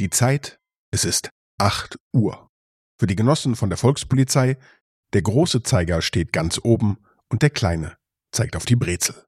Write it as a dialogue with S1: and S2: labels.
S1: Die Zeit, es ist 8 Uhr. Für die Genossen von der Volkspolizei, der große Zeiger steht ganz oben und der kleine zeigt auf die Brezel.